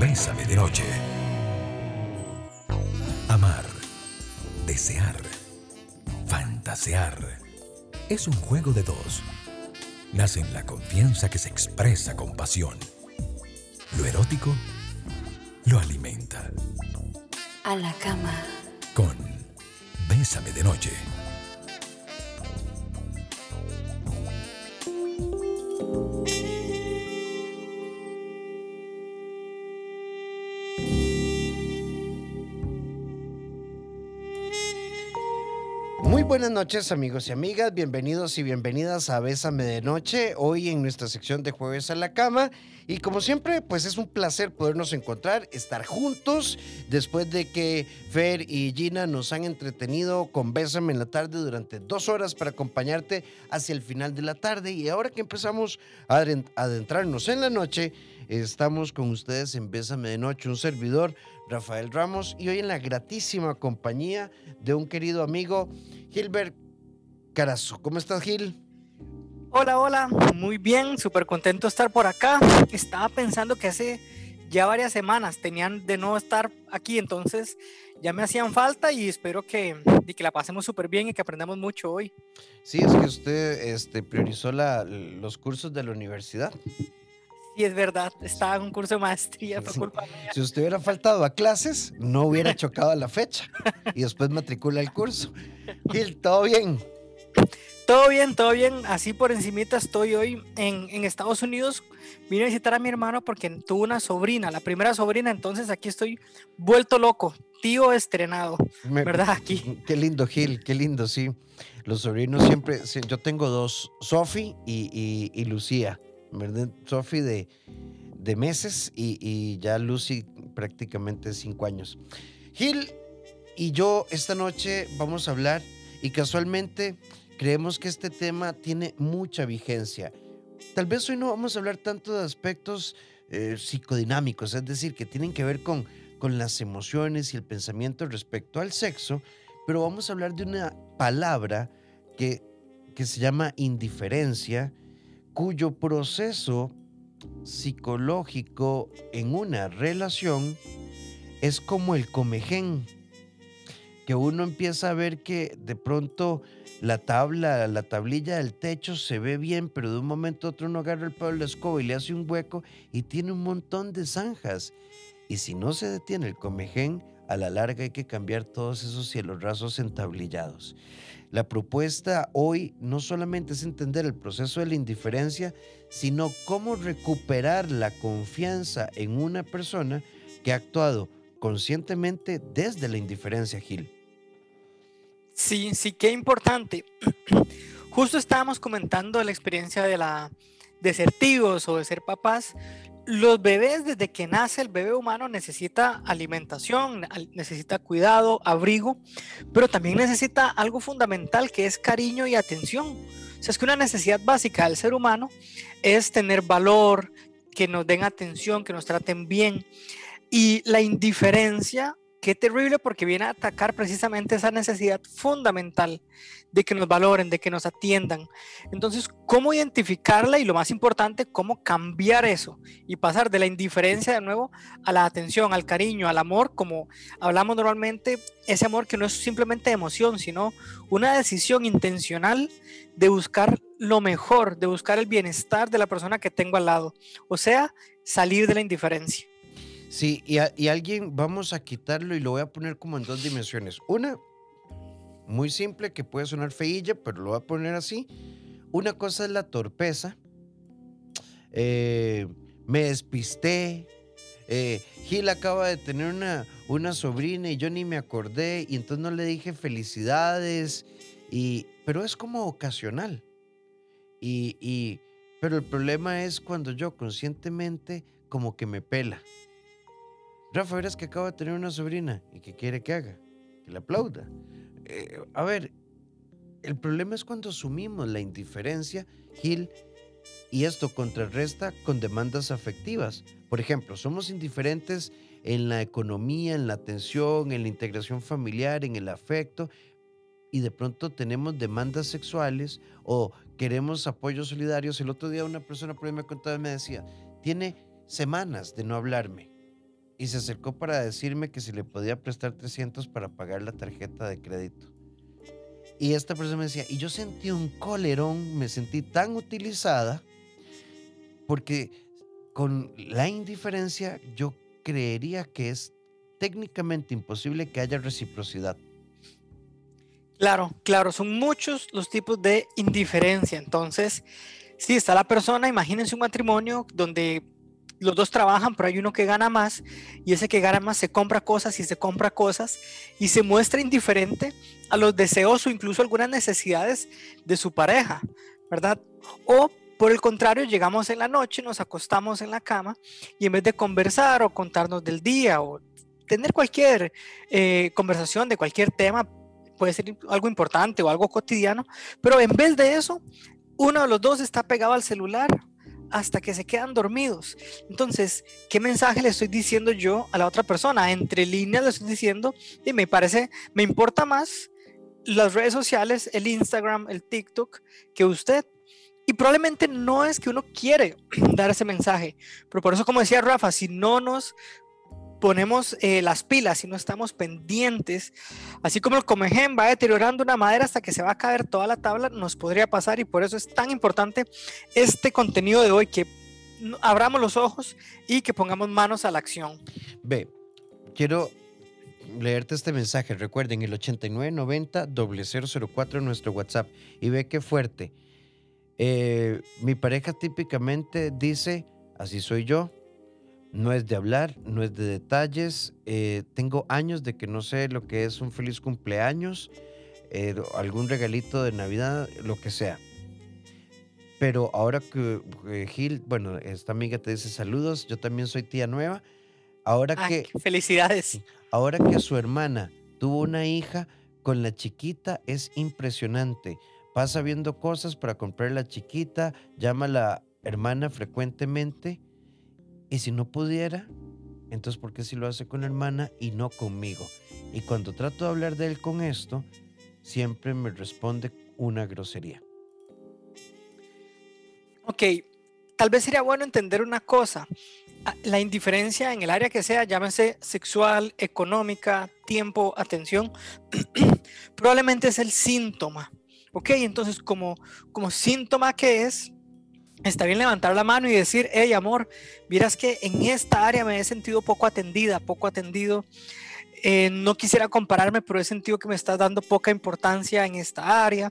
Bésame de noche. Amar, desear, fantasear. Es un juego de dos. Nace en la confianza que se expresa con pasión. Lo erótico lo alimenta. A la cama. Con Bésame de noche. Buenas noches amigos y amigas, bienvenidos y bienvenidas a Bésame de Noche, hoy en nuestra sección de Jueves a la Cama. Y como siempre, pues es un placer podernos encontrar, estar juntos, después de que Fer y Gina nos han entretenido con Bésame en la tarde durante dos horas para acompañarte hacia el final de la tarde. Y ahora que empezamos a adentrarnos en la noche, estamos con ustedes en Bésame de Noche, un servidor, Rafael Ramos, y hoy en la gratísima compañía de un querido amigo, Gilbert Carazo. ¿Cómo estás, Gil? Hola, hola, muy bien, súper contento de estar por acá. Estaba pensando que hace ya varias semanas tenían de no estar aquí, entonces ya me hacían falta y espero que, que la pasemos súper bien y que aprendamos mucho hoy. Sí, es que usted este, priorizó la, los cursos de la universidad. Es verdad, estaba en un curso de maestría, por culpa mía. Si usted hubiera faltado a clases, no hubiera chocado a la fecha y después matricula el curso. Gil, ¿todo bien? Todo bien, todo bien. Así por encimita estoy hoy en, en, Estados Unidos. Vine a visitar a mi hermano porque tuvo una sobrina, la primera sobrina, entonces aquí estoy vuelto loco, tío estrenado, ¿verdad? Aquí. Qué lindo, Gil, qué lindo, sí. Los sobrinos siempre, yo tengo dos, Sofi y, y, y, Lucía, Sofi de, de meses y, y ya Lucy prácticamente cinco años. Gil y yo esta noche vamos a hablar y casualmente creemos que este tema tiene mucha vigencia. Tal vez hoy no vamos a hablar tanto de aspectos eh, psicodinámicos, es decir, que tienen que ver con, con las emociones y el pensamiento respecto al sexo, pero vamos a hablar de una palabra que, que se llama indiferencia, cuyo proceso psicológico en una relación es como el comején, que uno empieza a ver que de pronto la tabla, la tablilla del techo se ve bien, pero de un momento a otro uno agarra el palo de la escoba y le hace un hueco y tiene un montón de zanjas. Y si no se detiene el comején, a la larga hay que cambiar todos esos cielos rasos entablillados. La propuesta hoy no solamente es entender el proceso de la indiferencia, sino cómo recuperar la confianza en una persona que ha actuado conscientemente desde la indiferencia, Gil. Sí, sí, qué importante. Justo estábamos comentando la experiencia de, la, de ser tíos o de ser papás. Los bebés, desde que nace el bebé humano, necesita alimentación, necesita cuidado, abrigo, pero también necesita algo fundamental que es cariño y atención. O sea, es que una necesidad básica del ser humano es tener valor, que nos den atención, que nos traten bien. Y la indiferencia Qué terrible porque viene a atacar precisamente esa necesidad fundamental de que nos valoren, de que nos atiendan. Entonces, ¿cómo identificarla? Y lo más importante, ¿cómo cambiar eso? Y pasar de la indiferencia de nuevo a la atención, al cariño, al amor, como hablamos normalmente, ese amor que no es simplemente emoción, sino una decisión intencional de buscar lo mejor, de buscar el bienestar de la persona que tengo al lado. O sea, salir de la indiferencia. Sí, y, y, alguien, vamos a quitarlo y lo voy a poner como en dos dimensiones. Una, muy simple, que puede sonar feilla, pero lo voy a poner así. Una cosa es la torpeza. Eh, me despisté. Eh, Gil acaba de tener una, una sobrina y yo ni me acordé y entonces no le dije felicidades. Y, pero es como ocasional. Y, y, pero el problema es cuando yo conscientemente como que me pela. Rafa, verás que acaba de tener una sobrina y que quiere que haga, que le aplauda. Eh, a ver, el problema es cuando asumimos la indiferencia, Gil, y esto contrarresta con demandas afectivas. Por ejemplo, somos indiferentes en la economía, en la atención, en la integración familiar, en el afecto, y de pronto tenemos demandas sexuales o queremos apoyos solidarios. El otro día una persona por ahí me contaba y me decía, tiene semanas de no hablarme y se acercó para decirme que si le podía prestar 300 para pagar la tarjeta de crédito. Y esta persona me decía, y yo sentí un colerón, me sentí tan utilizada, porque con la indiferencia yo creería que es técnicamente imposible que haya reciprocidad. Claro, claro, son muchos los tipos de indiferencia. Entonces, si está la persona, imagínense un matrimonio donde los dos trabajan, pero hay uno que gana más y ese que gana más se compra cosas y se compra cosas y se muestra indiferente a los deseos o incluso algunas necesidades de su pareja, ¿verdad? O por el contrario, llegamos en la noche, nos acostamos en la cama y en vez de conversar o contarnos del día o tener cualquier eh, conversación de cualquier tema, puede ser algo importante o algo cotidiano, pero en vez de eso, uno de los dos está pegado al celular hasta que se quedan dormidos. Entonces, ¿qué mensaje le estoy diciendo yo a la otra persona? Entre líneas le estoy diciendo, y me parece, me importa más las redes sociales, el Instagram, el TikTok, que usted. Y probablemente no es que uno quiere dar ese mensaje, pero por eso, como decía Rafa, si no nos ponemos eh, las pilas y no estamos pendientes, así como el comején va deteriorando una madera hasta que se va a caer toda la tabla, nos podría pasar y por eso es tan importante este contenido de hoy, que abramos los ojos y que pongamos manos a la acción. Ve, quiero leerte este mensaje. Recuerden, el 8990-004 en nuestro WhatsApp. Y ve qué fuerte. Eh, mi pareja típicamente dice, así soy yo, no es de hablar, no es de detalles. Eh, tengo años de que no sé lo que es un feliz cumpleaños, eh, algún regalito de Navidad, lo que sea. Pero ahora que Gil, bueno, esta amiga te dice saludos, yo también soy tía nueva. Ahora que. Felicidades. Ahora que su hermana tuvo una hija con la chiquita, es impresionante. Pasa viendo cosas para comprar la chiquita, llama a la hermana frecuentemente y si no pudiera, entonces ¿por qué si lo hace con hermana y no conmigo? Y cuando trato de hablar de él con esto, siempre me responde una grosería. Ok, tal vez sería bueno entender una cosa. Ah, la indiferencia en el área que sea, llámese sexual, económica, tiempo, atención, probablemente es el síntoma. Ok, entonces como, como síntoma que es, está bien levantar la mano y decir, hey amor, miras que en esta área me he sentido poco atendida, poco atendido. Eh, no quisiera compararme, pero he sentido que me estás dando poca importancia en esta área.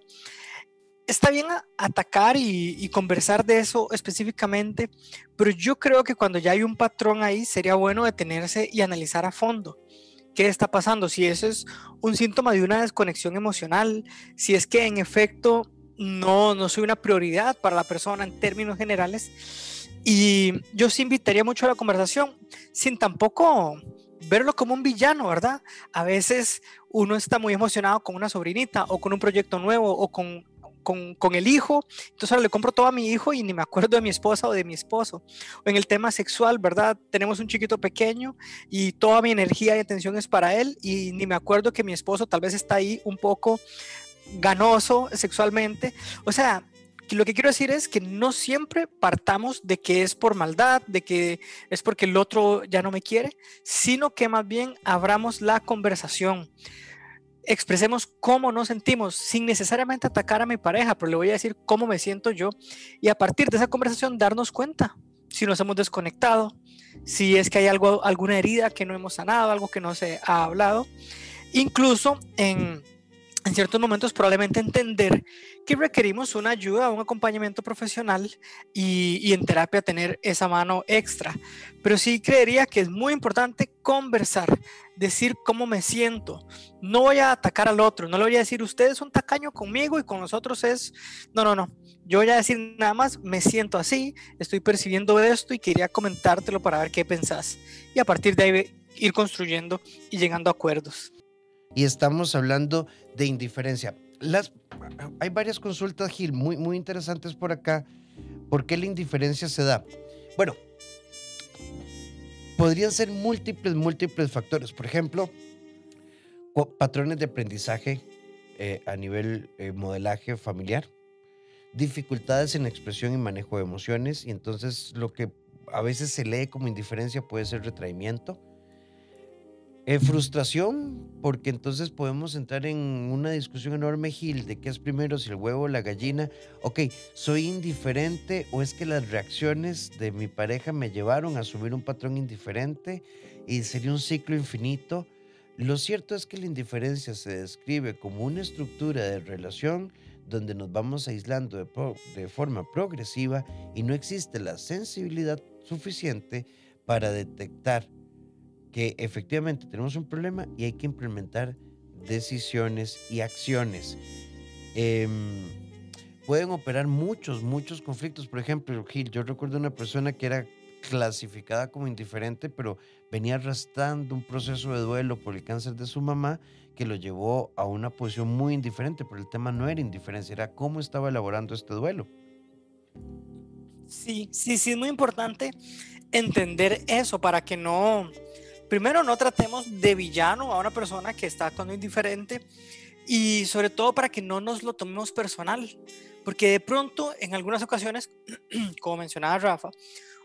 Está bien atacar y, y, conversar de eso específicamente, pero yo creo que cuando ya hay un patrón ahí, sería bueno detenerse y analizar a fondo qué está pasando, si eso es un síntoma de una desconexión emocional, si es que en efecto no, no soy una prioridad para la persona en términos generales. Y yo sí invitaría mucho a la conversación, sin tampoco verlo como un villano, ¿verdad? A veces uno está muy emocionado con una sobrinita o con un proyecto nuevo o con, con, el hijo, entonces ahora le compro todo a mi hijo y ni me acuerdo de mi esposa o de mi esposo. En el tema sexual, ¿verdad? Tenemos un chiquito pequeño y toda mi energía y atención es para él y ni me acuerdo que mi esposo tal vez está ahí un poco ganoso sexualmente. O sea, lo que quiero decir es que no siempre partamos de que es por maldad, de que es porque el otro ya no me quiere, sino que más bien abramos la conversación. Expresemos cómo nos sentimos sin necesariamente atacar a mi pareja, pero le voy a decir cómo me siento yo y a partir de esa conversación darnos cuenta si nos hemos desconectado, si es que hay algo, alguna herida que no hemos sanado, algo que no se ha hablado. Incluso en en ciertos momentos probablemente entender que requerimos una ayuda, un acompañamiento profesional y, en terapia tener esa mano extra. Pero sí creería que es muy importante conversar, decir cómo me siento. No voy a atacar al otro, no le voy a decir usted es un tacaño conmigo y con nosotros es... No, no, no. Yo voy a decir nada más, me siento así, estoy percibiendo esto y quería comentártelo para ver qué pensás. Y a partir de ahí ir construyendo y llegando a acuerdos y estamos hablando de indiferencia. Las, hay varias consultas, Gil, muy, muy interesantes por acá. ¿Por qué la indiferencia se da? Bueno, podrían ser múltiples, múltiples factores. Por ejemplo, patrones de aprendizaje eh, a nivel eh, modelaje familiar, dificultades en expresión y manejo de emociones, y entonces lo que a veces se lee como indiferencia puede ser retraimiento Frustración, porque entonces podemos entrar en una discusión enorme, Gil, de qué es primero, si el huevo o la gallina. Ok, ¿soy indiferente o es que las reacciones de mi pareja me llevaron a asumir un patrón indiferente y sería un ciclo infinito? Lo cierto es que la indiferencia se describe como una estructura de relación donde nos vamos aislando de forma progresiva y no existe la sensibilidad suficiente para detectar que efectivamente tenemos un problema y hay que implementar decisiones y acciones. Em, pueden operar muchos, muchos conflictos. Por ejemplo, Gil, yo recuerdo una persona que era clasificada como indiferente, pero venía arrastrando un proceso de duelo por el cáncer de su mamá que lo llevó a una posición muy indiferente, pero el tema no era indiferencia, era cómo estaba elaborando este duelo. Sí, sí, sí, es muy importante entender eso para que no, primero no tratemos de villano a una persona que está actuando indiferente y sobre todo para que no nos lo tomemos personal, porque de pronto en algunas ocasiones, como mencionaba Rafa,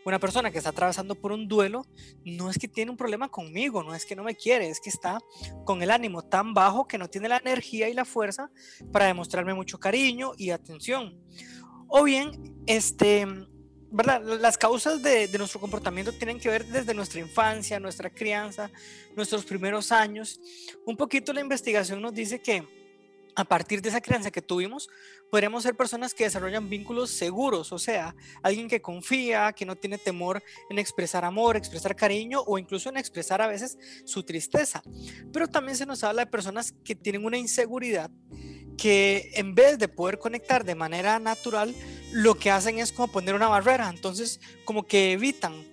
una persona que está atravesando por un duelo no es que tiene un problema conmigo, no es que no me quiere, es que está con el ánimo tan bajo que no tiene la energía y la fuerza para demostrarme mucho cariño y atención. O bien, este, las causas de, nuestro comportamiento tienen que ver desde nuestra infancia, nuestra crianza, nuestros primeros años. Un poquito la investigación nos dice que a partir de esa crianza que tuvimos, podríamos ser personas que desarrollan vínculos seguros, o sea, alguien que confía, que no tiene temor en expresar amor, expresar cariño o incluso en expresar a veces su tristeza. Pero también se nos habla de personas que tienen una inseguridad que en vez de poder conectar de manera natural, lo que hacen es como poner una barrera. Entonces, como que evitan,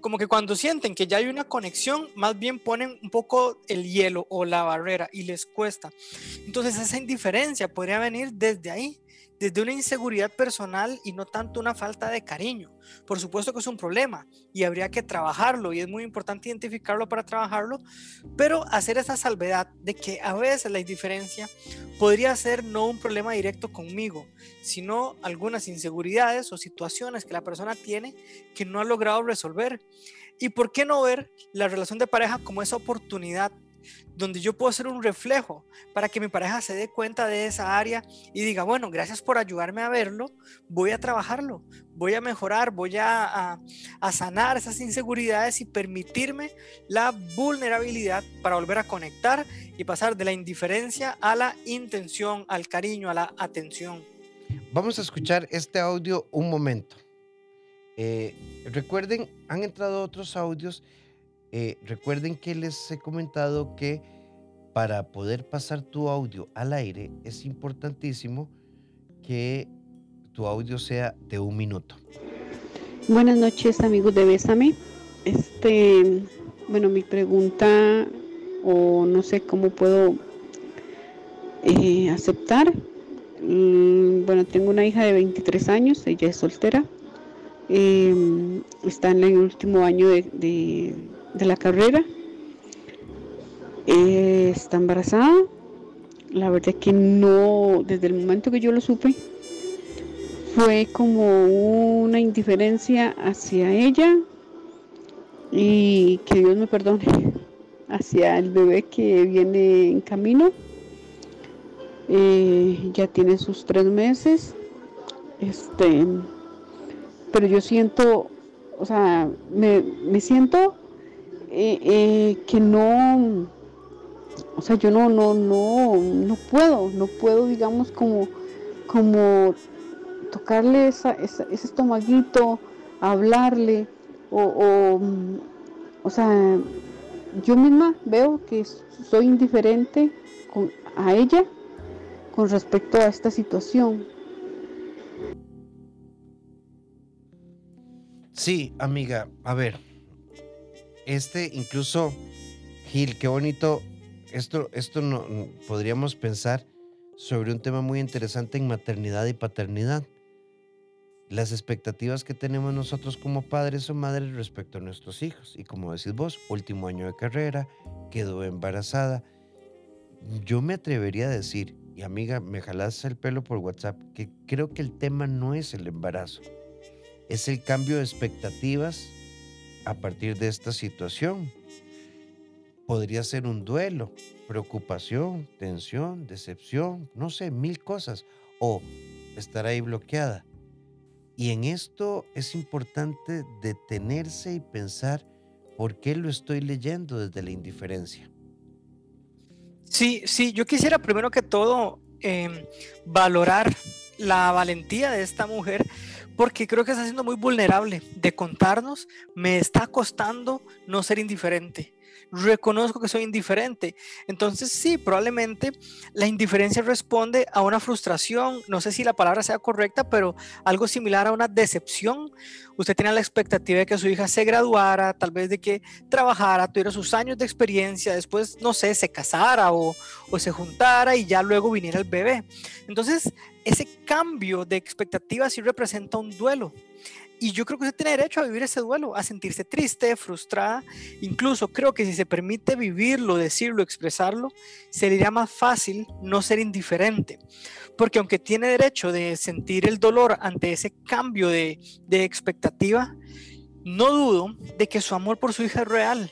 como que cuando sienten que ya hay una conexión, más bien ponen un poco el hielo o la barrera y les cuesta. Entonces, esa indiferencia podría venir desde ahí, desde una inseguridad personal y no tanto una falta de cariño. Por supuesto que es un problema y habría que trabajarlo y es muy importante identificarlo para trabajarlo, pero hacer esa salvedad de que a veces la indiferencia podría ser no un problema directo conmigo, sino algunas inseguridades o situaciones que la persona tiene que no ha logrado resolver. ¿Y por qué no ver la relación de pareja como esa oportunidad donde yo puedo ser un reflejo para que mi pareja se dé cuenta de esa área y diga, bueno, gracias por ayudarme a verlo, voy a trabajarlo, voy a mejorar, voy a, a, sanar esas inseguridades y permitirme la vulnerabilidad para volver a conectar y pasar de la indiferencia a la intención, al cariño, a la atención. Vamos a escuchar este audio un momento. Eh, recuerden, han entrado otros audios eh, recuerden que les he comentado que para poder pasar tu audio al aire es importantísimo que tu audio sea de un minuto. Buenas noches amigos de Bésame. Este, bueno, mi pregunta o no sé cómo puedo eh, aceptar. Mm, bueno, tengo una hija de 23 años, ella es soltera. Em, está en el último año de, de la carrera. Eh, está embarazada. La verdad que no, desde el momento que yo lo supe, fue como una indiferencia hacia ella y que Dios me perdone, hacia el bebé que viene en camino. Eh, ya tiene sus tres meses. Este, pero yo siento, o sea, me, me siento eh, eh, que no, o sea, yo no, no, no, no puedo, no puedo, digamos, como, como tocarle esa, ese estomaguito, hablarle, o, o, o, sea, yo misma veo que soy indiferente con, a ella con respecto a esta situación. Sí, amiga, a ver, este incluso, Gil, qué bonito, esto, esto no, podríamos pensar sobre un tema muy interesante en maternidad y paternidad. Las expectativas que tenemos nosotros como padres o madres respecto a nuestros hijos. Y como decís vos, último año de carrera, quedó embarazada. Yo me atrevería a decir, y amiga, me jalás el pelo por WhatsApp, que creo que el tema no es el embarazo, es el cambio de expectativas a partir de esta situación. podría ser un duelo, preocupación, tensión, decepción, no sé, mil cosas, o estar ahí bloqueada. Y en esto es importante detenerse y pensar por qué lo estoy leyendo desde la indiferencia. Sí, sí, yo quisiera primero que todo em, valorar la valentía de esta mujer porque creo que está siendo muy vulnerable de contarnos, me está costando no ser indiferente reconozco que soy indiferente. Entonces sí, probablemente la indiferencia responde a una frustración, no sé si la palabra sea correcta, pero algo similar a una decepción. Usted tenía la expectativa de que su hija se graduara, tal vez de que trabajara, tuviera sus años de experiencia, después, no sé, se casara o, o se juntara y ya luego viniera el bebé. Entonces, ese cambio de expectativa sí representa un duelo. Y yo creo que usted tiene derecho a vivir ese duelo, a sentirse triste, frustrada. Incluso creo que si se permite vivirlo, decirlo, expresarlo, sería más fácil no ser indiferente. Porque aunque tiene derecho de sentir el dolor ante ese cambio de expectativa, no dudo de que su amor por su hija es real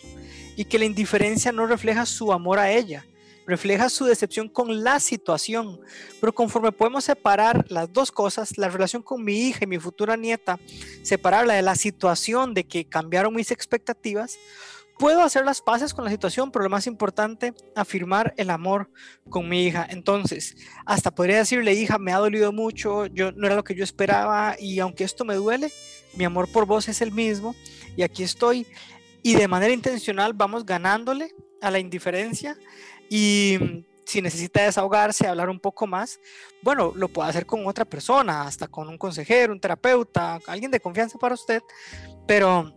y que la indiferencia no refleja su amor a ella refleja su decepción con la situación, pero conforme podemos separar las dos cosas, la relación con mi hija y mi futura nieta, separarla de la situación de que cambiaron mis expectativas, puedo hacer las paces con la situación, pero lo más importante, afirmar el amor con mi hija. Entonces, hasta podría decirle, hija, me ha dolido mucho, yo no era lo que yo esperaba y aunque esto me duele, mi amor por vos es el mismo y aquí estoy. Y de manera intencional vamos ganándole a la indiferencia y mm, si necesita desahogarse, hablar un poco más, bueno, lo puede hacer con otra persona, hasta con un consejero, un terapeuta, alguien de confianza para usted, pero,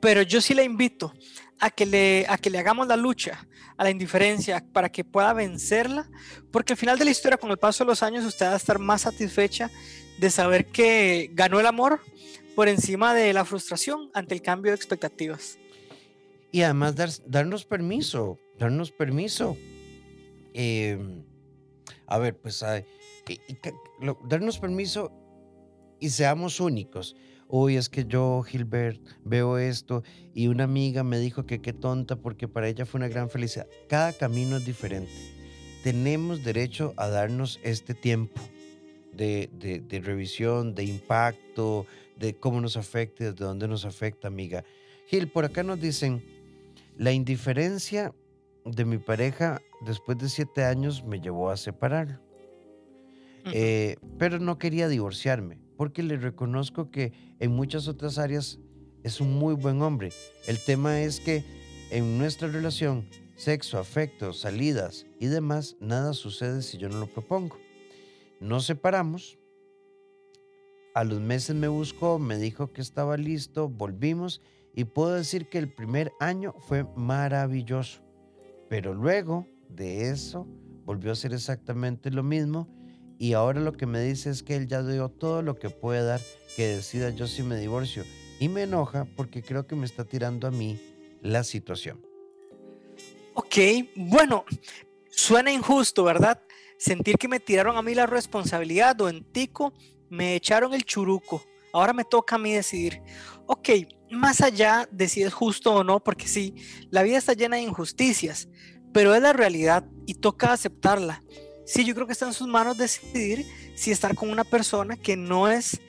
pero yo sí le invito a que, le, a que le hagamos la lucha a la indiferencia para que pueda vencerla, porque al final de la historia, con el paso de los años, usted va a estar más satisfecha de saber que ganó el amor por encima de la frustración ante el cambio de expectativas. Y además darnos permiso, darnos permiso. Em, a ver, pues darnos permiso y seamos únicos. Uy, es que yo, Gilbert, veo esto y una amiga me dijo que qué tonta porque para ella fue una gran felicidad. Cada camino es diferente. Tenemos derecho a darnos este tiempo de, de revisión, de impacto, de cómo nos afecta, desde dónde nos afecta, amiga. Gil, por acá nos dicen, la indiferencia de mi pareja después de siete años me llevó a separar. Eh, pero no quería divorciarme porque le reconozco que en muchas otras áreas es un muy buen hombre. El tema es que en nuestra relación, sexo, afecto, salidas y demás, nada sucede si yo no lo propongo. Nos separamos. A los meses me buscó, me dijo que estaba listo, volvimos y puedo decir que el primer año fue maravilloso. Pero luego de eso volvió a ser exactamente lo mismo y ahora lo que me dice es que él ya dio todo lo que puede dar, que decida yo si me divorcio. Y me enoja porque creo que me está tirando a mí la situación. Ok, bueno, suena injusto, ¿verdad? Sentir que me tiraron a mí la responsabilidad o tico me echaron el churuco. Ahora me toca a mí decidir. Ok, más allá de si es justo o no, porque sí, la vida está llena de injusticias, pero es la realidad y toca aceptarla. Sí, yo creo que está en sus manos decidir si estar con una persona que no es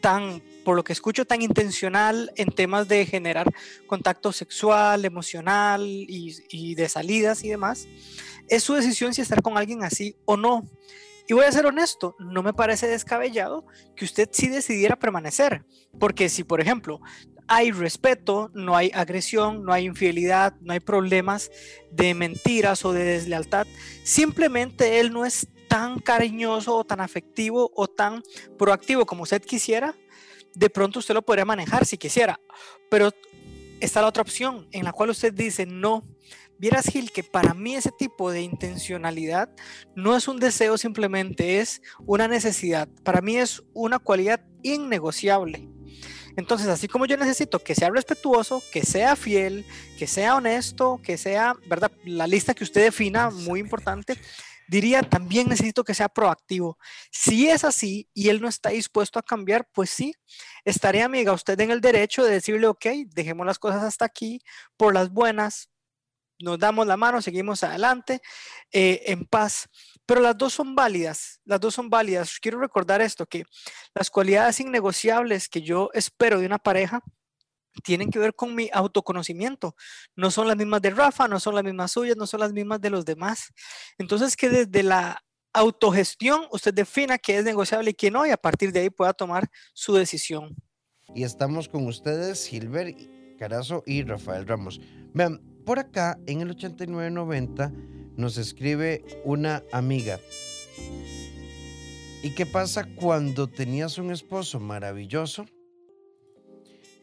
tan, por lo que escucho, tan intencional en temas de generar contacto sexual, emocional y, y de salidas y demás. Es su decisión si estar con alguien así o no. Y voy a ser honesto, no me parece descabellado que usted sí decidiera permanecer, porque si, por ejemplo, hay respeto, no hay agresión, no hay infidelidad, no hay problemas de mentiras o de deslealtad. Simplemente él no es tan cariñoso o tan afectivo o tan proactivo como usted quisiera. De pronto usted lo podría manejar si quisiera. Pero está la otra opción en la cual usted dice, no, vieras Gil que para mí ese tipo de intencionalidad no es un deseo simplemente, es una necesidad. Para mí es una cualidad innegociable. Entonces, así como yo necesito que sea respetuoso, que sea fiel, que sea honesto, que sea, ¿verdad? La lista que usted defina, muy importante, diría también necesito que sea proactivo. Si es así y él no está dispuesto a cambiar, pues sí, estaría amiga usted en el derecho de decirle, ok, dejemos las cosas hasta aquí, por las buenas, nos damos la mano, seguimos adelante eh, en paz. Pero las dos son válidas, las dos son válidas. Quiero recordar esto, que las cualidades innegociables que yo espero de una pareja tienen que ver con mi autoconocimiento. No son las mismas de Rafa, no son las mismas suyas, no son las mismas de los demás. Entonces, que desde la autogestión usted defina qué es negociable y qué no, y a partir de ahí pueda tomar su decisión. Y estamos con ustedes, Gilbert Carazo y Rafael Ramos. Vean, por acá en el 8990 nos escribe una amiga. ¿Y qué pasa cuando tenías un esposo maravilloso?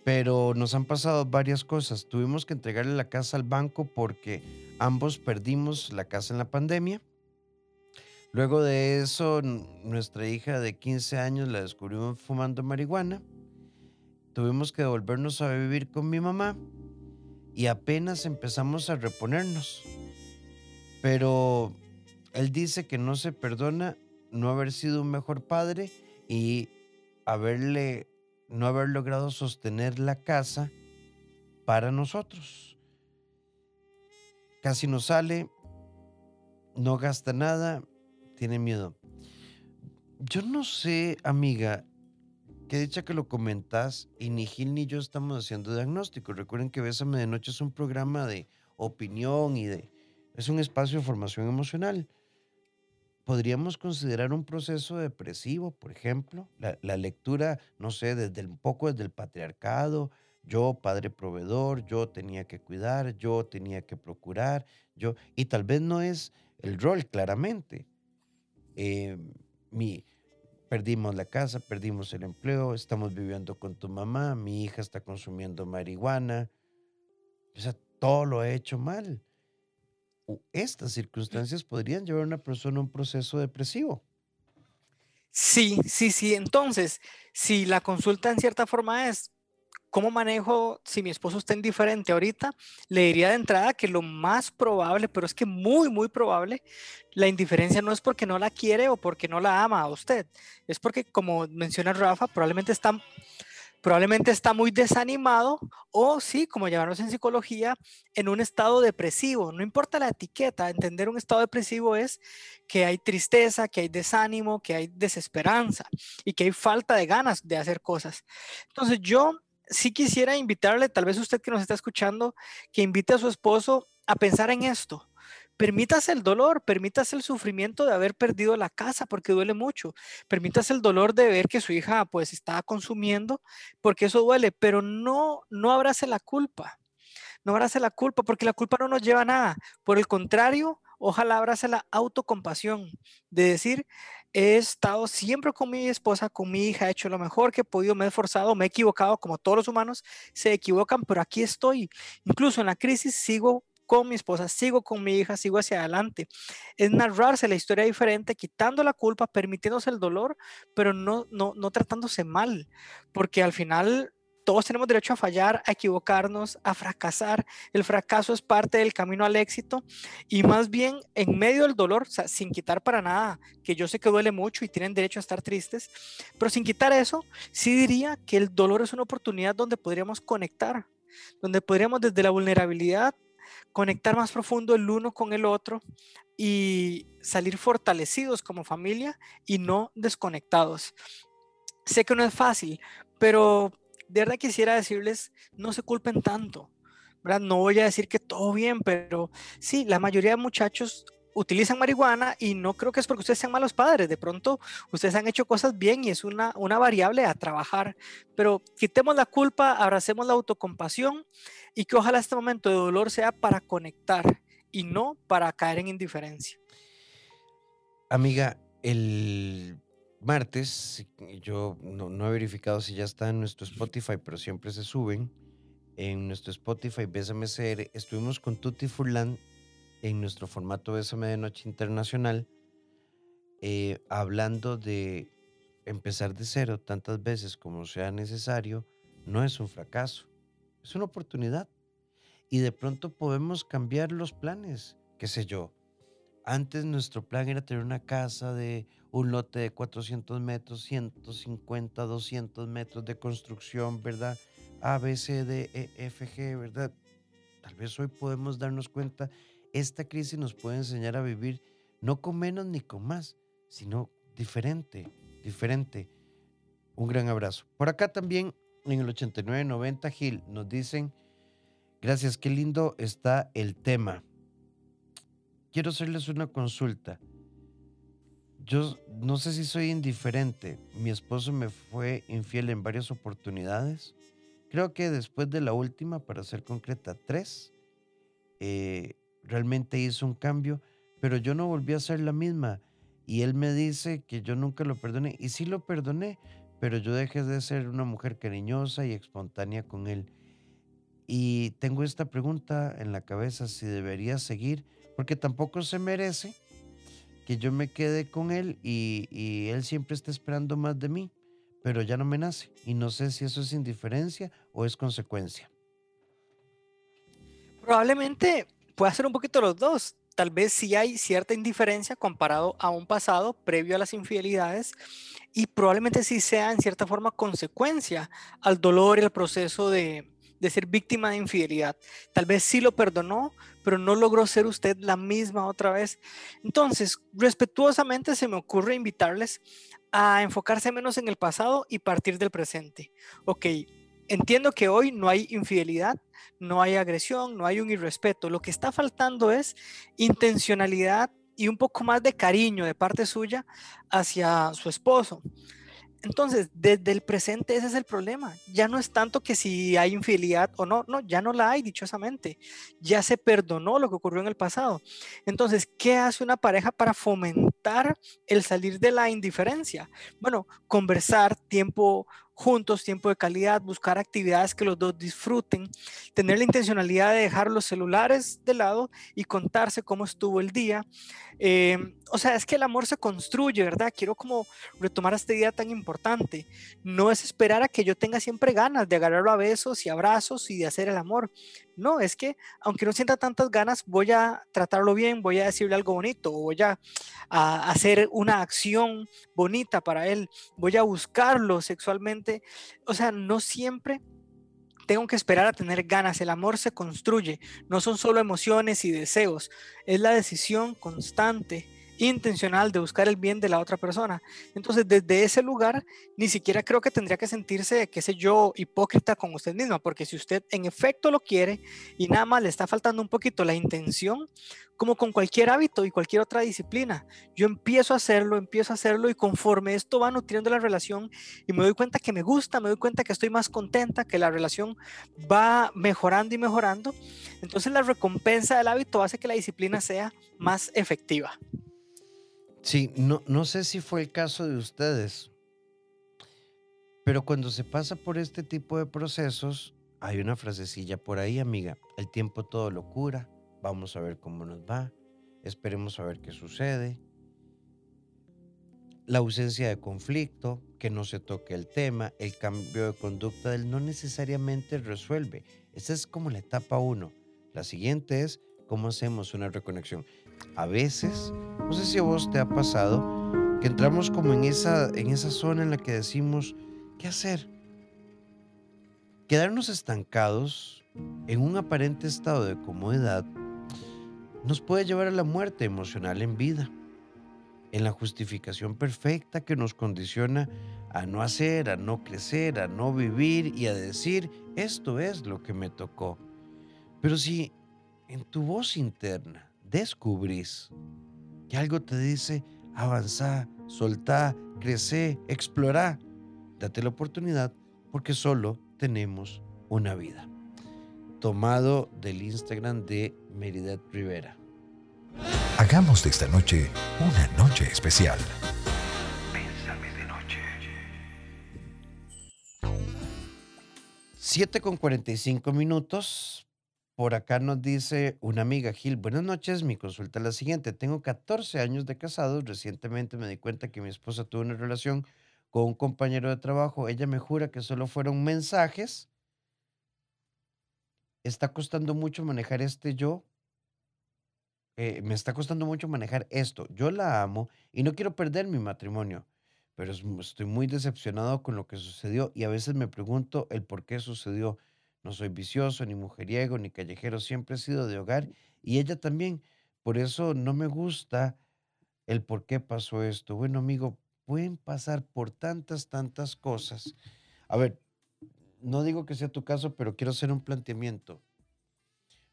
Pero nos han pasado varias cosas. Tuvimos que entregarle la casa al banco porque ambos perdimos la casa en la pandemia. Luego de eso, nuestra hija de 15 años la descubrimos fumando marihuana. Tuvimos que devolvernos a vivir con mi mamá y apenas empezamos a reponernos. Pero él dice que no se perdona no haber sido un mejor padre y haberle no haber logrado sostener la casa para nosotros. Casi no sale, no gasta nada, tiene miedo. Yo no sé, amiga, que dicha que lo comentas y ni Gil ni yo estamos haciendo diagnóstico. Recuerden que Bésame de Noche es un programa de opinión y de... Es un espacio de formación emocional. Podríamos considerar un proceso depresivo, por ejemplo, la, la lectura, no sé, desde un poco desde el patriarcado, yo padre proveedor, yo tenía que cuidar, yo tenía que procurar, yo, y tal vez no es el rol claramente, eh, mi, perdimos la casa, perdimos el empleo, estamos viviendo con tu mamá, mi hija está consumiendo marihuana. O sea, todo lo he hecho mal. Estas circunstancias podrían llevar a una persona a un proceso depresivo. Sí, sí, sí. Entonces, si la consulta en cierta forma es, ¿Cómo manejo si mi esposo está indiferente ahorita? Le diría de entrada que lo más probable, pero es que muy, muy probable, la indiferencia no es porque no la quiere o porque no la ama a usted. Es porque, como menciona Rafa, probablemente está, probablemente está muy desanimado o sí, como llamarnos en psicología, en un estado depresivo. No importa la etiqueta, entender un estado depresivo es que hay tristeza, que hay desánimo, que hay desesperanza y que hay falta de ganas de hacer cosas. Entonces yo sí quisiera invitarle, tal vez usted que nos está escuchando, que invite a su esposo a pensar en esto. Permítase el dolor, permítase el sufrimiento de haber perdido la casa porque duele mucho. Permítase el dolor de ver que su hija pues está consumiendo porque eso duele, pero no no abrace la culpa. No abrace la culpa porque la culpa no nos lleva a nada. Por el contrario, ojalá abrace la autocompasión de decir, he estado siempre con mi esposa, con mi hija, he hecho lo mejor que he podido, me he esforzado, me he equivocado, como todos los humanos se equivocan, pero aquí estoy. Incluso en la crisis sigo con mi esposa, sigo con mi hija, sigo hacia adelante. Es narrarse la historia diferente, quitando la culpa, permitiéndose el dolor, pero no, no, no tratándose mal, porque al final todos tenemos derecho a fallar, a equivocarnos, a fracasar. El fracaso es parte del camino al éxito y más bien en medio del dolor, o sea, sin quitar para nada, que yo sé que duele mucho y tienen derecho a estar tristes, pero sin quitar eso, sí diría que el dolor es una oportunidad donde podríamos conectar, donde podríamos desde la vulnerabilidad conectar más profundo el uno con el otro y salir fortalecidos como familia y no desconectados. Sé que no es fácil, pero de verdad quisiera decirles, no se culpen tanto. ¿verdad? No voy a decir que todo bien, pero sí, la mayoría de muchachos utilizan marihuana y no creo que es porque ustedes sean malos padres. De pronto ustedes han hecho cosas bien y es una, una variable a trabajar. Pero quitemos la culpa, abracemos la autocompasión y que ojalá este momento de dolor sea para conectar y no para caer en indiferencia. Amiga, el martes, yo no, he verificado si ya está en nuestro Spotify, pero siempre se suben. En nuestro Spotify, Bésame estuvimos con Tutti Furlan en nuestro formato Bésame de Noche Internacional, eh, hablando de empezar de cero tantas veces como sea necesario, no es un fracaso, es una oportunidad. Y de pronto podemos cambiar los planes, qué sé yo. Antes nuestro plan era tener una casa de un lote de 400 metros, 150, 200 metros de construcción, ¿verdad? A, B, C, D, E, F, G, ¿verdad? tal vez hoy podemos darnos cuenta, esta crisis nos puede enseñar a vivir no con menos ni con más, sino diferente, diferente. Un gran abrazo. Por acá también en el 8990 Gil nos dicen, gracias, qué lindo está el tema. Quiero hacerles una consulta. Yo no sé si soy indiferente. Mi esposo me fue infiel en varias oportunidades. Creo que después de la última, para ser concreta, tres, eh, realmente hizo un cambio, pero yo no volví a ser la misma. Y él me dice que yo nunca lo perdoné. Y sí lo perdoné, pero yo dejé de ser una mujer cariñosa y espontánea con él. Y tengo esta pregunta en la cabeza si debería seguir, porque tampoco se merece que yo me quede con él y, él siempre está esperando más de mí, pero ya no me nace. Y no sé si eso es indiferencia o es consecuencia. Probablemente pueda ser un poquito los dos. Tal vez sí hay cierta indiferencia comparado a un pasado previo a las infidelidades y probablemente sí sea en cierta forma consecuencia al dolor y al proceso de, de ser víctima de infidelidad. Tal vez sí lo perdonó, pero no logró ser usted la misma otra vez. Entonces, respetuosamente se me ocurre invitarles a enfocarse menos en el pasado y partir del presente. Ok, entiendo que hoy no hay infidelidad, no hay agresión, no hay un irrespeto. Lo que está faltando es intencionalidad y un poco más de cariño de parte suya hacia su esposo. Entonces, desde el presente ese es el problema. Ya no es tanto que si hay infidelidad o no, no, ya no la hay dichosamente. Ya se perdonó lo que ocurrió en el pasado. Entonces, ¿qué hace una pareja para fomentar el salir de la indiferencia? Bueno, conversar, tiempo juntos, tiempo de calidad, buscar actividades que los dos disfruten, tener la intencionalidad de dejar los celulares de lado y contarse cómo estuvo el día. Em, o sea, es que el amor se construye, ¿verdad? Quiero como retomar esta idea tan importante. No es esperar a que yo tenga siempre ganas de agarrarlo a besos y abrazos y de hacer el amor. No, es que aunque no sienta tantas ganas, voy a tratarlo bien, voy a decirle algo bonito, voy a hacer una acción bonita para él, voy a buscarlo sexualmente. O sea, no siempre tengo que esperar a tener ganas. El amor se construye, no son solo emociones y deseos, es la decisión constante intencional de buscar el bien de la otra persona. Entonces, desde ese lugar, ni siquiera creo que tendría que sentirse, qué sé yo, hipócrita con usted misma, porque si usted en efecto lo quiere y nada más le está faltando un poquito la intención, como con cualquier hábito y cualquier otra disciplina, yo empiezo a hacerlo, empiezo a hacerlo y conforme esto va nutriendo la relación y me doy cuenta que me gusta, me doy cuenta que estoy más contenta, que la relación va mejorando y mejorando, entonces la recompensa del hábito hace que la disciplina sea más efectiva. Sí, no, no sé si fue el caso de ustedes, pero cuando se pasa por este tipo de procesos, hay una frasecilla por ahí, amiga, el tiempo todo lo cura, vamos a ver cómo nos va, esperemos a ver qué sucede. La ausencia de conflicto, que no se toque el tema, el cambio de conducta del no necesariamente resuelve. Esa es como la etapa uno. La siguiente es cómo hacemos una reconexión. A veces, no sé si a vos te ha pasado, que entramos como en esa, en esa zona en la que decimos, ¿qué hacer? Quedarnos estancados en un aparente estado de comodidad nos puede llevar a la muerte emocional en vida, en la justificación perfecta que nos condiciona a no hacer, a no crecer, a no vivir y a decir, esto es lo que me tocó. Pero si en tu voz interna descubrís que algo te dice avanzá, soltá, crecé, explorá, date la oportunidad porque solo tenemos una vida. Tomado del Instagram de Meridet Rivera. Hagamos de esta noche una noche especial. Pésame de noche. 7 con 45 minutos. Por acá nos dice una amiga, Gil, buenas noches, mi consulta es la siguiente. Tengo 14 años de casado, recientemente me di cuenta que mi esposa tuvo una relación con un compañero de trabajo. Ella me jura que solo fueron mensajes. Está costando mucho manejar este yo. Eh, me está costando mucho manejar esto. Yo la amo y no quiero perder mi matrimonio, pero estoy muy decepcionado con lo que sucedió y a veces me pregunto el por qué sucedió. No soy vicioso, ni mujeriego, ni callejero. Siempre he sido de hogar y ella también. Por eso no me gusta el por qué pasó esto. Bueno, amigo, pueden pasar por tantas, tantas cosas. A ver, no digo que sea tu caso, pero quiero hacer un planteamiento.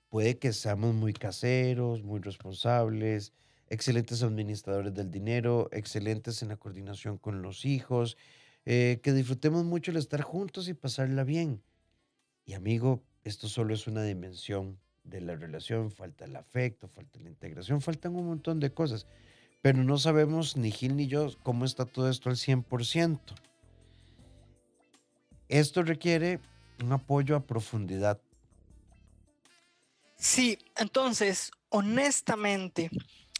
Puede que seamos muy caseros, muy responsables, excelentes administradores del dinero, excelentes en la coordinación con los hijos, eh, que disfrutemos mucho el estar juntos y pasarla bien. Y amigo, esto solo es una dimensión de la relación, falta el afecto, falta la integración, faltan un montón de cosas, pero no sabemos ni Gil ni yo cómo está todo esto al 100%. Esto requiere un apoyo a profundidad. Sí, entonces, honestamente,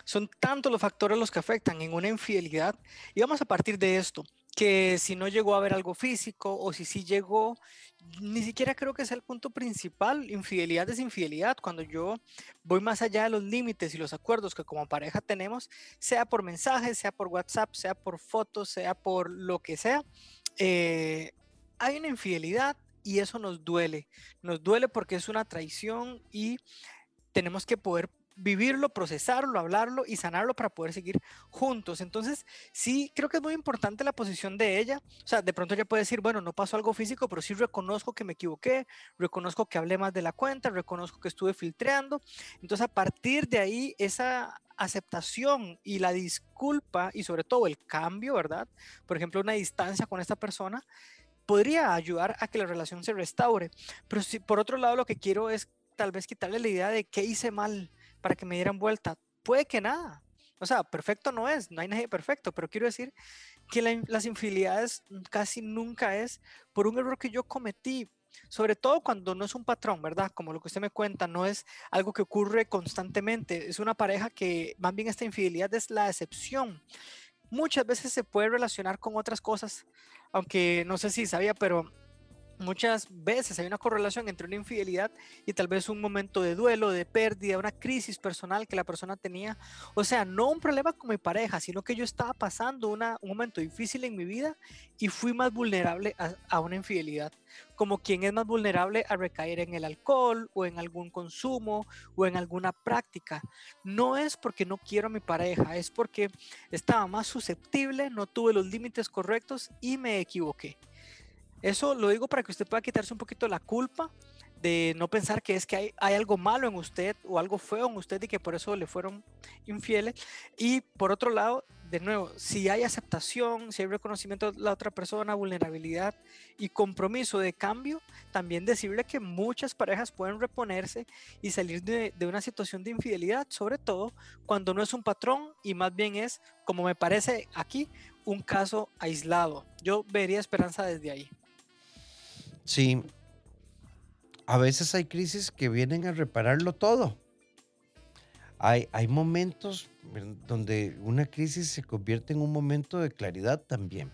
son tantos los factores los que afectan en una infidelidad y vamos a partir de esto que si no llegó a haber algo físico o si sí llegó, ni siquiera creo que sea el punto principal. Infidelidad es infidelidad. Cuando yo voy más allá de los límites y los acuerdos que como pareja tenemos, sea por mensajes, sea por WhatsApp, sea por fotos, sea por lo que sea, eh, hay una infidelidad y eso nos duele. Nos duele porque es una traición y tenemos que poder vivirlo, procesarlo, hablarlo y sanarlo para poder seguir juntos. Entonces, sí, creo que es muy importante la posición de ella. O sea, de pronto ella puede decir, bueno, no pasó algo físico, pero sí reconozco que me equivoqué, reconozco que hablé más de la cuenta, reconozco que estuve filtreando. Entonces, a partir de ahí, esa aceptación y la disculpa y sobre todo el cambio, ¿verdad? Por ejemplo, una distancia con esta persona podría ayudar a que la relación se restaure. Pero si por otro lado lo que quiero es tal vez quitarle la idea de qué hice mal, para que me dieran vuelta? Puede que nada. O sea, perfecto no es, no hay nadie perfecto, pero quiero decir que las infidelidades casi nunca es por un error que yo cometí, sobre todo cuando no es un patrón, ¿verdad? Como lo que usted me cuenta, no es algo que ocurre constantemente, es una pareja que más bien esta infidelidad es la excepción. Muchas veces se puede relacionar con otras cosas, aunque no sé si sabía, pero Muchas veces hay una correlación entre una infidelidad y tal vez un momento de duelo, de pérdida, una crisis personal que la persona tenía. O sea, no un problema con mi pareja, sino que yo estaba pasando un momento difícil en mi vida y fui más vulnerable a, a, una infidelidad. Como quien es más vulnerable a recaer en el alcohol o en algún consumo o en alguna práctica. No es porque no quiero a mi pareja, es porque estaba más susceptible, no tuve los límites correctos y me equivoqué. Eso lo digo para que usted pueda quitarse un poquito la culpa de no pensar que es que hay, hay, algo malo en usted o algo feo en usted y que por eso le fueron infieles. Y por otro lado, de nuevo, si hay aceptación, si hay reconocimiento de la otra persona, vulnerabilidad y compromiso de cambio, también decirle que muchas parejas pueden reponerse y salir de, de una situación de infidelidad, sobre todo cuando no es un patrón y más bien es, como me parece aquí, un caso aislado. Yo vería esperanza desde ahí. Sí, a veces hay crisis que vienen a repararlo todo. Hay, hay momentos donde una crisis se convierte en un momento de claridad también.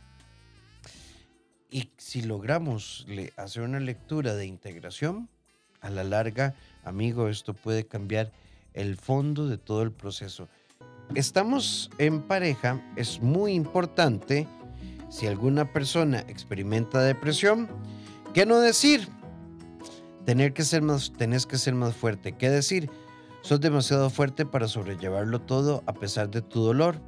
Y si logramos hacer una lectura de integración, a la larga, amigo, esto puede cambiar el fondo de todo el proceso. Estamos en pareja, es muy importante, si alguna persona experimenta depresión, ¿Qué no decir? Tener que ser más, tenés que ser más fuerte. ¿Qué decir? Sos demasiado fuerte para sobrellevarlo todo a pesar de tu dolor.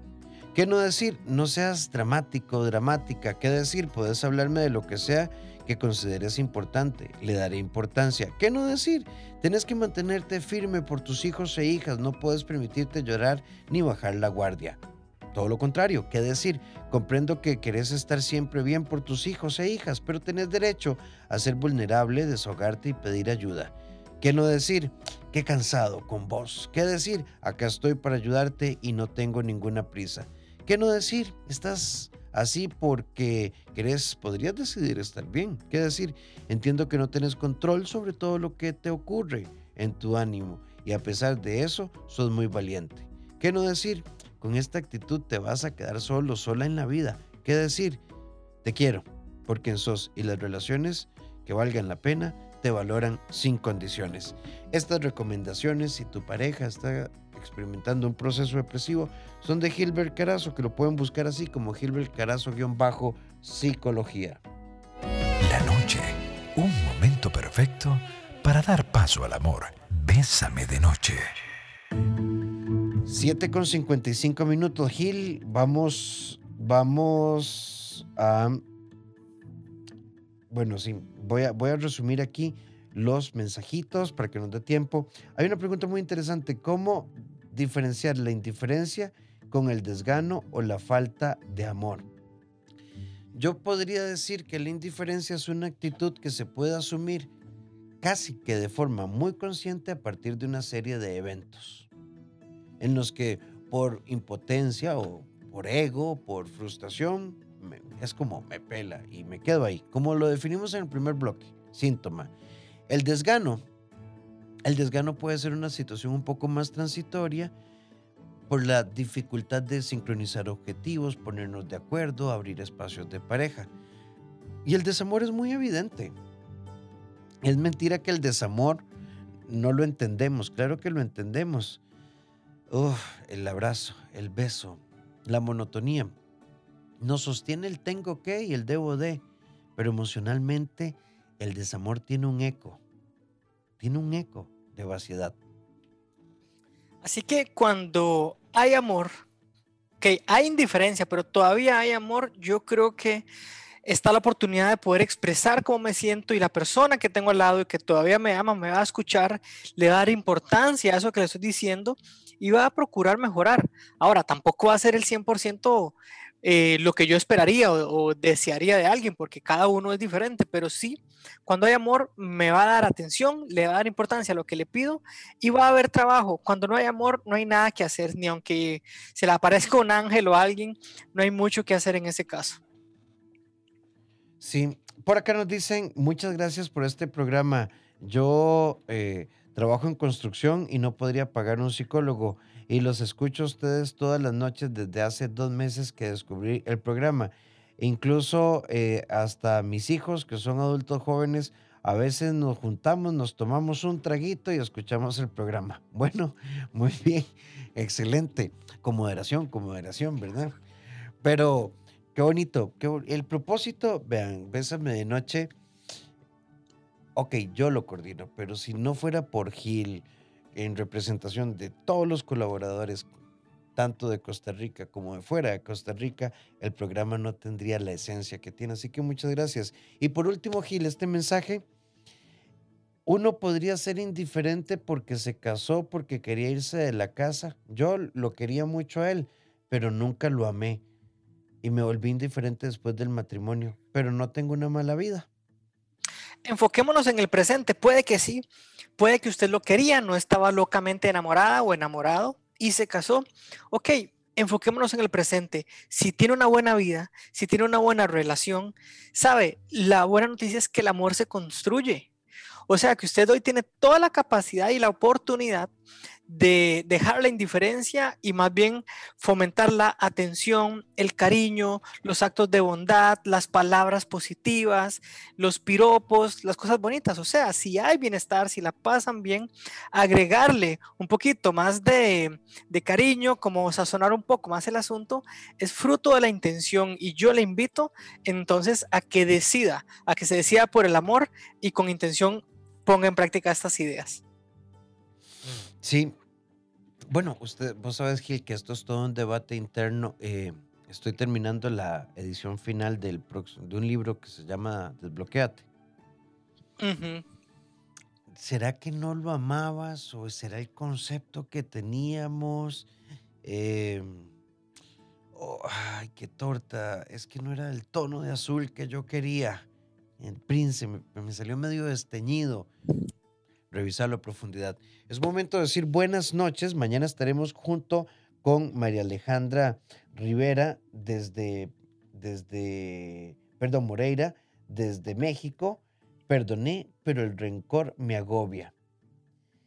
¿Qué no decir? No seas dramático, dramática. ¿Qué decir? Puedes hablarme de lo que sea que consideres importante. Le daré importancia. ¿Qué no decir? Tienes que mantenerte firme por tus hijos e hijas. No puedes permitirte llorar ni bajar la guardia. Todo lo contrario, ¿qué decir? Comprendo que querés estar siempre bien por tus hijos e hijas, pero tenés derecho a ser vulnerable, desahogarte y pedir ayuda. ¿Qué no decir? Qué cansado con vos. ¿Qué decir? Acá estoy para ayudarte y no tengo ninguna prisa. ¿Qué no decir? Estás así porque querés, podrías decidir estar bien. ¿Qué decir? Entiendo que no tienes control sobre todo lo que te ocurre en tu ánimo y a pesar de eso, sos muy valiente. ¿Qué no decir? Con esta actitud te vas a quedar solo, sola en la vida. ¿Qué decir? Te quiero por quien sos y las relaciones que valgan la pena te valoran sin condiciones. Estas recomendaciones, si tu pareja está experimentando un proceso depresivo, son de Gilbert Carazo, que lo pueden buscar así como Gilbert Carazo-psicología. La noche Un momento perfecto para dar paso al amor. Bésame de noche. 7 con 55 minutos, Gil. Vamos, vamos a... Bueno, sí, voy a, voy a resumir aquí los mensajitos para que nos dé tiempo. Hay una pregunta muy interesante. ¿Cómo diferenciar la indiferencia con el desgano o la falta de amor? Yo podría decir que la indiferencia es una actitud que se puede asumir casi que de forma muy consciente a partir de una serie de eventos en los que por impotencia o por ego, por frustración, es como me pela y me quedo ahí, como lo definimos en el primer bloque, síntoma. El desgano, el desgano puede ser una situación un poco más transitoria por la dificultad de sincronizar objetivos, ponernos de acuerdo, abrir espacios de pareja. Y el desamor es muy evidente. Es mentira que el desamor no lo entendemos, claro que lo entendemos. El abrazo, el beso, la monotonía. Nos sostiene el tengo que y el debo de, pero emocionalmente el desamor tiene un eco, tiene un eco de vaciedad. Así que cuando hay amor, que hay indiferencia, pero todavía hay amor, yo creo que está la oportunidad de poder expresar cómo me siento y la persona que tengo al lado y que todavía me ama, me va a escuchar, le va a dar importancia a eso que le estoy diciendo y va a procurar mejorar. Ahora, tampoco va a ser el 100% eh, lo que yo esperaría o, desearía de alguien, porque cada uno es diferente, pero sí, cuando hay amor, me va a dar atención, le va a dar importancia a lo que le pido y va a haber trabajo. Cuando no hay amor, no hay nada que hacer, ni aunque se le aparezca un ángel o alguien, no hay mucho que hacer en ese caso. Sí, por acá nos dicen, muchas gracias por este programa. Yo eh, trabajo en construcción y no podría pagar un psicólogo y los escucho a ustedes todas las noches desde hace dos meses que descubrí el programa. Incluso eh, hasta mis hijos, que son adultos jóvenes, a veces nos juntamos, nos tomamos un traguito y escuchamos el programa. Bueno, muy bien, excelente. Con moderación, con moderación, ¿verdad? Pero qué bonito. Qué el propósito, vean, Bésame de noche. Ok, yo lo coordino, pero si no fuera por Gil, en representación de todos los colaboradores, tanto de Costa Rica como de fuera de Costa Rica, el programa no tendría la esencia que tiene. Así que muchas gracias. Y por último, Gil, este mensaje, uno podría ser indiferente porque se casó, porque quería irse de la casa. Yo lo quería mucho a él, pero nunca lo amé. Y me volví indiferente después del matrimonio, pero no tengo una mala vida. Enfoquémonos en el presente, puede que sí, Puede que usted lo quería, no estaba locamente enamorada o enamorado y se casó. Ok, enfoquémonos en el presente. Si tiene una buena vida, si tiene una buena relación, sabe, la buena noticia es que el amor se construye. O sea que usted hoy tiene toda la capacidad y la oportunidad de dejar la indiferencia y más bien fomentar la atención, el cariño, los actos de bondad, las palabras positivas, los piropos, las cosas bonitas. O sea, si hay bienestar, si la pasan bien, agregarle un poquito más de, cariño, como sazonar un poco más el asunto, es fruto de la intención y yo le invito entonces a que decida, a que se decida por el amor y con intención ponga en práctica estas ideas. Sí. Bueno, usted, vos sabes, Gil, que esto es todo un debate interno. Eh, estoy terminando la edición final del de un libro que se llama Desbloqueate. ¿Será que no lo amabas o será el concepto que teníamos? Em, oh, ay, qué torta. Es que no era el tono de azul que yo quería. El príncipe me salió medio desteñido revisarlo a profundidad. Es momento de decir buenas noches. Mañana estaremos junto con María Alejandra Rivera desde, desde, perdón, Moreira, desde México. Perdoné, pero el rencor me agobia.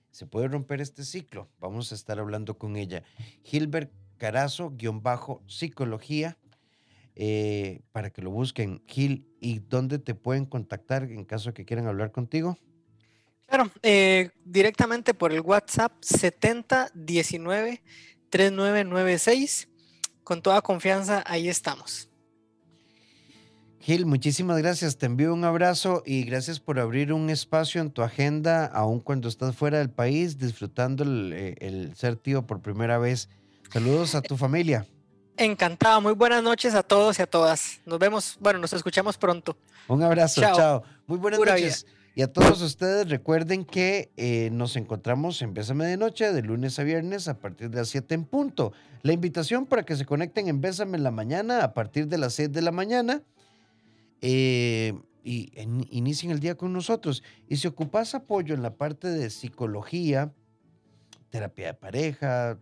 Se puede romper este ciclo. Vamos a estar hablando con ella. Gilbert Carazo, guion bajo, psicología, eh, para que lo busquen. Gil, ¿y dónde te pueden contactar en caso que quieran hablar contigo? Claro, eh, directamente por el WhatsApp 7019 3996. Con toda confianza, ahí estamos. Gil, muchísimas gracias. Te envío un abrazo y gracias por abrir un espacio en tu agenda, aun cuando estás fuera del país, disfrutando el, eh, el ser tío por primera vez. Saludos a tu familia. Encantado, muy buenas noches a todos y a todas. Nos vemos, bueno, nos escuchamos pronto. Un abrazo, chao. Muy buenas noches. Y a todos ustedes recuerden que eh, nos encontramos en Bésame de Noche de lunes a viernes a partir de las 7 en punto. La invitación para que se conecten en Bésame en la mañana a partir de las 6 de la mañana eh, y inicien el día con nosotros. Y si ocupas apoyo en la parte de psicología, terapia de pareja,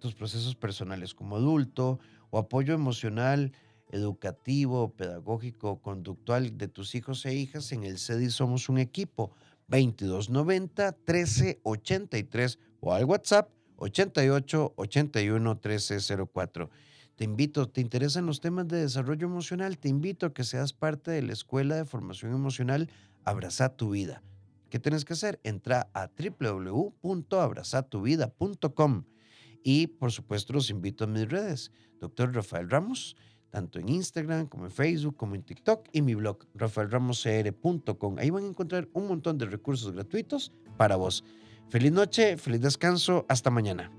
tus procesos personales como adulto o apoyo emocional, educativo, pedagógico, conductual de tus hijos e hijas, en el CEDI somos un equipo. 2290 1383 o al WhatsApp 88 81 1304. Te invito, ¿te interesan los temas de desarrollo emocional? Te invito a que seas parte de la Escuela de Formación Emocional Abraza tu Vida. ¿Qué tienes que hacer? Entra a www.abrazatuvida.com y por supuesto los invito a mis redes, doctor Rafael Ramos, tanto en Instagram como en Facebook, como en TikTok y mi blog, rafaelramoscr.com. Ahí van a encontrar un montón de recursos gratuitos para vos. Feliz noche, feliz descanso, hasta mañana.